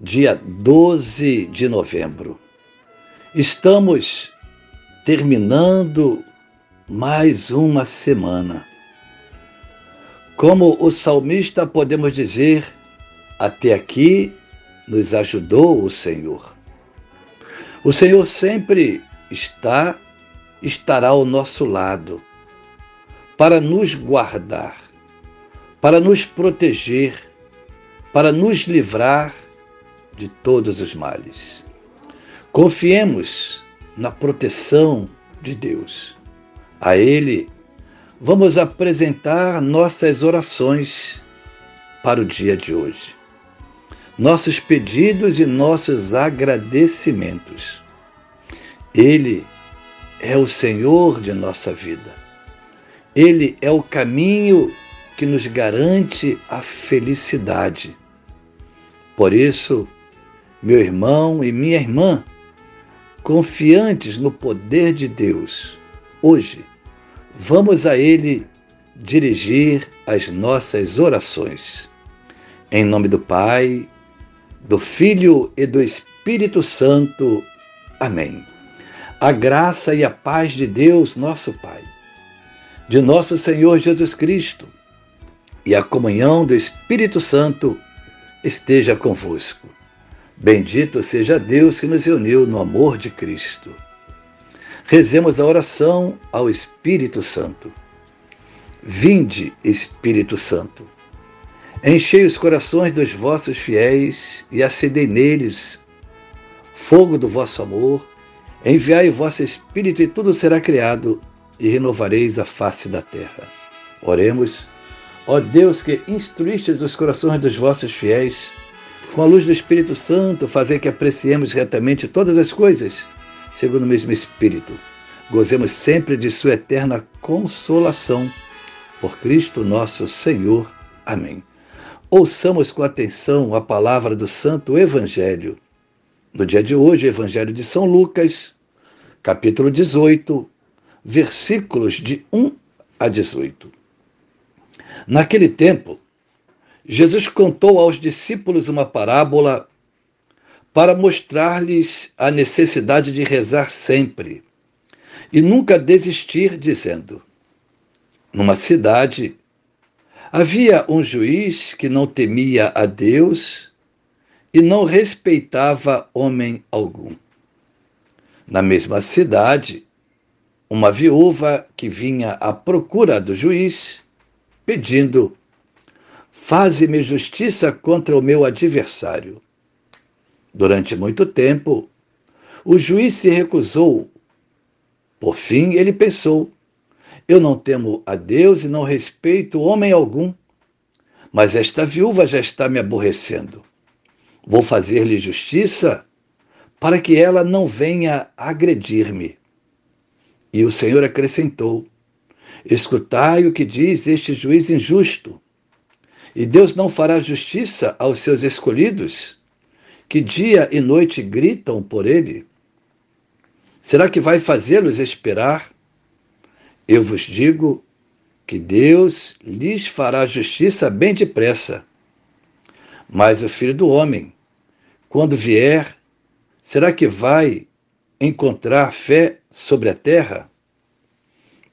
dia 12 de novembro. Estamos terminando mais uma semana. Como o salmista, podemos dizer: até aqui nos ajudou o Senhor. O Senhor sempre está, estará ao nosso lado para nos guardar, para nos proteger, para nos livrar de todos os males. Confiemos na proteção de Deus. A Ele vamos apresentar nossas orações para o dia de hoje, nossos pedidos e nossos agradecimentos. Ele é o Senhor de nossa vida. Ele é o caminho que nos garante a felicidade. Por isso, meu irmão e minha irmã, confiantes no poder de Deus, hoje vamos a Ele dirigir as nossas orações. Em nome do Pai, do Filho e do Espírito Santo. Amém. A graça e a paz de Deus, nosso Pai, de nosso Senhor Jesus Cristo e a comunhão do Espírito Santo esteja convosco. Bendito seja Deus que nos uniu no amor de Cristo. Rezemos a oração ao Espírito Santo. Vinde, Espírito Santo, enchei os corações dos vossos fiéis e acendei neles fogo do vosso amor. Enviai o vosso Espírito e tudo será criado e renovareis a face da terra. Oremos. Ó Deus que instruístes os corações dos vossos fiéis, com a luz do Espírito Santo, fazer que apreciemos retamente todas as coisas, segundo o mesmo Espírito. Gozemos sempre de Sua eterna consolação. Por Cristo nosso Senhor. Amém. Ouçamos com atenção a palavra do Santo Evangelho. No dia de hoje, Evangelho de São Lucas, capítulo 18, versículos de 1 a 18. Naquele tempo, Jesus contou aos discípulos uma parábola para mostrar-lhes a necessidade de rezar sempre e nunca desistir, dizendo: Numa cidade havia um juiz que não temia a Deus e não respeitava homem algum. Na mesma cidade, uma viúva que vinha à procura do juiz, pedindo Faze-me justiça contra o meu adversário. Durante muito tempo, o juiz se recusou. Por fim, ele pensou: Eu não temo a Deus e não respeito homem algum, mas esta viúva já está me aborrecendo. Vou fazer-lhe justiça para que ela não venha agredir-me. E o Senhor acrescentou: Escutai o que diz este juiz injusto. E Deus não fará justiça aos seus escolhidos, que dia e noite gritam por ele? Será que vai fazê-los esperar? Eu vos digo que Deus lhes fará justiça bem depressa. Mas o filho do homem, quando vier, será que vai encontrar fé sobre a terra?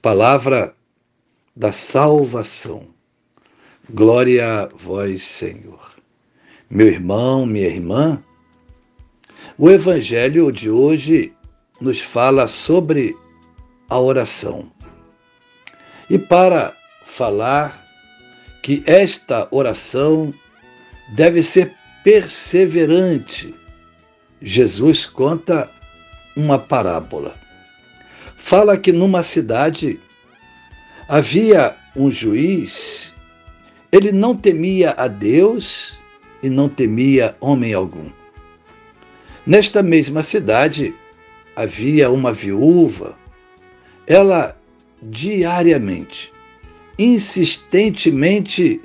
Palavra da salvação. Glória a vós, Senhor. Meu irmão, minha irmã, o Evangelho de hoje nos fala sobre a oração. E para falar que esta oração deve ser perseverante, Jesus conta uma parábola. Fala que numa cidade havia um juiz ele não temia a Deus e não temia homem algum. Nesta mesma cidade havia uma viúva. Ela diariamente, insistentemente,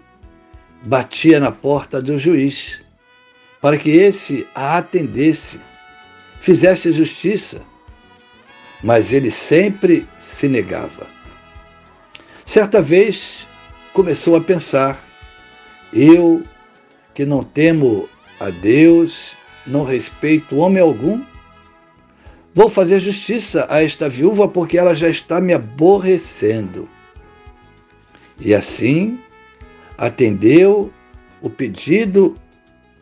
batia na porta do juiz para que esse a atendesse, fizesse justiça, mas ele sempre se negava. Certa vez começou a pensar: eu que não temo a Deus, não respeito homem algum, vou fazer justiça a esta viúva porque ela já está me aborrecendo. E assim atendeu o pedido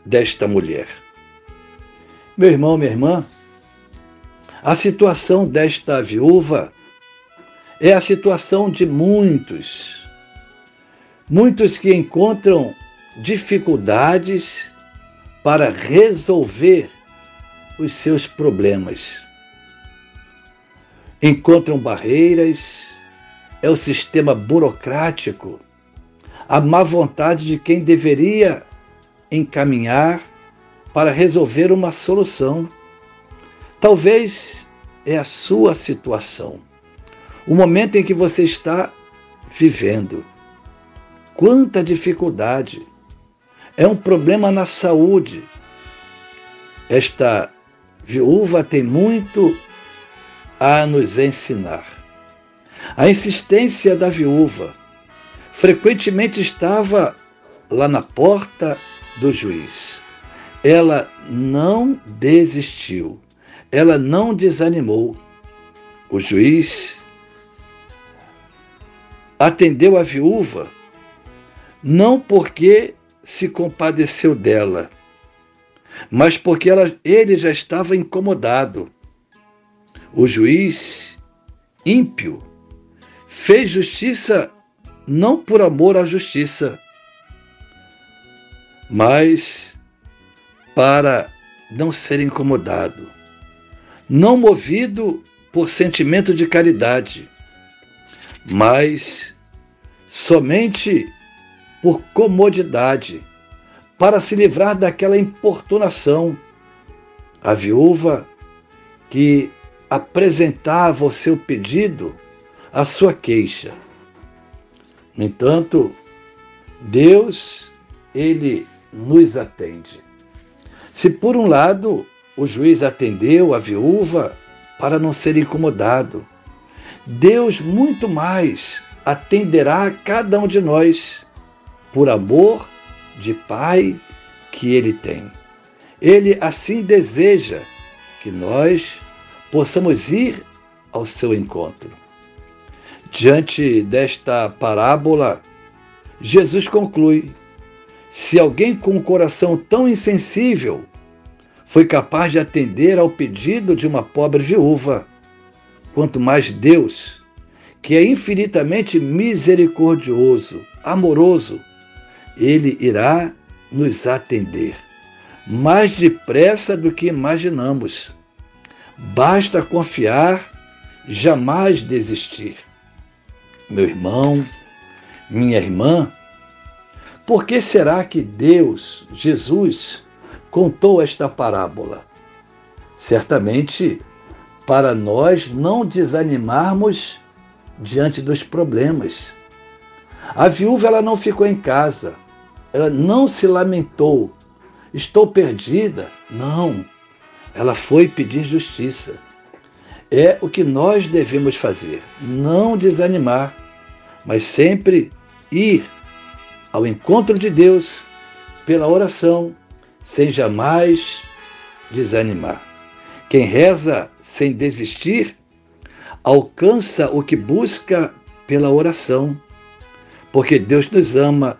desta mulher. Meu irmão, minha irmã, a situação desta viúva é a situação de muitos. Muitos que encontram dificuldades para resolver os seus problemas. Encontram barreiras, é o sistema burocrático, a má vontade de quem deveria encaminhar para resolver uma solução. Talvez é a sua situação, o momento em que você está vivendo. Quanta dificuldade! É um problema na saúde. Esta viúva tem muito a nos ensinar. A insistência da viúva frequentemente estava lá na porta do juiz. Ela não desistiu, ela não desanimou. O juiz atendeu a viúva não porque se compadeceu dela, mas porque ela, ele já estava incomodado. O juiz ímpio fez justiça não por amor à justiça, mas para não ser incomodado, não movido por sentimento de caridade, mas somente por comodidade, para se livrar daquela importunação. A viúva que apresentava o seu pedido, a sua queixa. No entanto, Deus, ele nos atende. Se por um lado o juiz atendeu a viúva para não ser incomodado, Deus muito mais atenderá a cada um de nós por amor de Pai que Ele tem. Ele assim deseja que nós possamos ir ao seu encontro. Diante desta parábola, Jesus conclui se alguém com um coração tão insensível foi capaz de atender ao pedido de uma pobre viúva, quanto mais Deus, que é infinitamente misericordioso, amoroso, ele irá nos atender mais depressa do que imaginamos. Basta confiar, jamais desistir. Meu irmão, minha irmã, por que será que Deus, Jesus, contou esta parábola? Certamente para nós não desanimarmos diante dos problemas. A viúva ela não ficou em casa, ela não se lamentou. Estou perdida. Não. Ela foi pedir justiça. É o que nós devemos fazer, não desanimar, mas sempre ir ao encontro de Deus pela oração, sem jamais desanimar. Quem reza sem desistir, alcança o que busca pela oração, porque Deus nos ama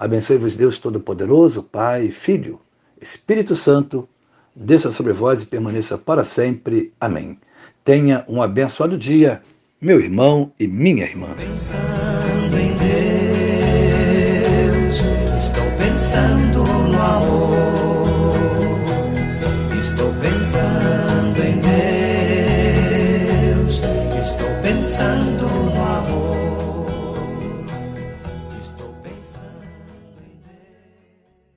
Abençoe-vos, Deus Todo-Poderoso, Pai, Filho, Espírito Santo, desça sobre vós e permaneça para sempre. Amém. Tenha um abençoado dia, meu irmão e minha irmã. Pensando em Deus, estou pensando no amor, estou pensando.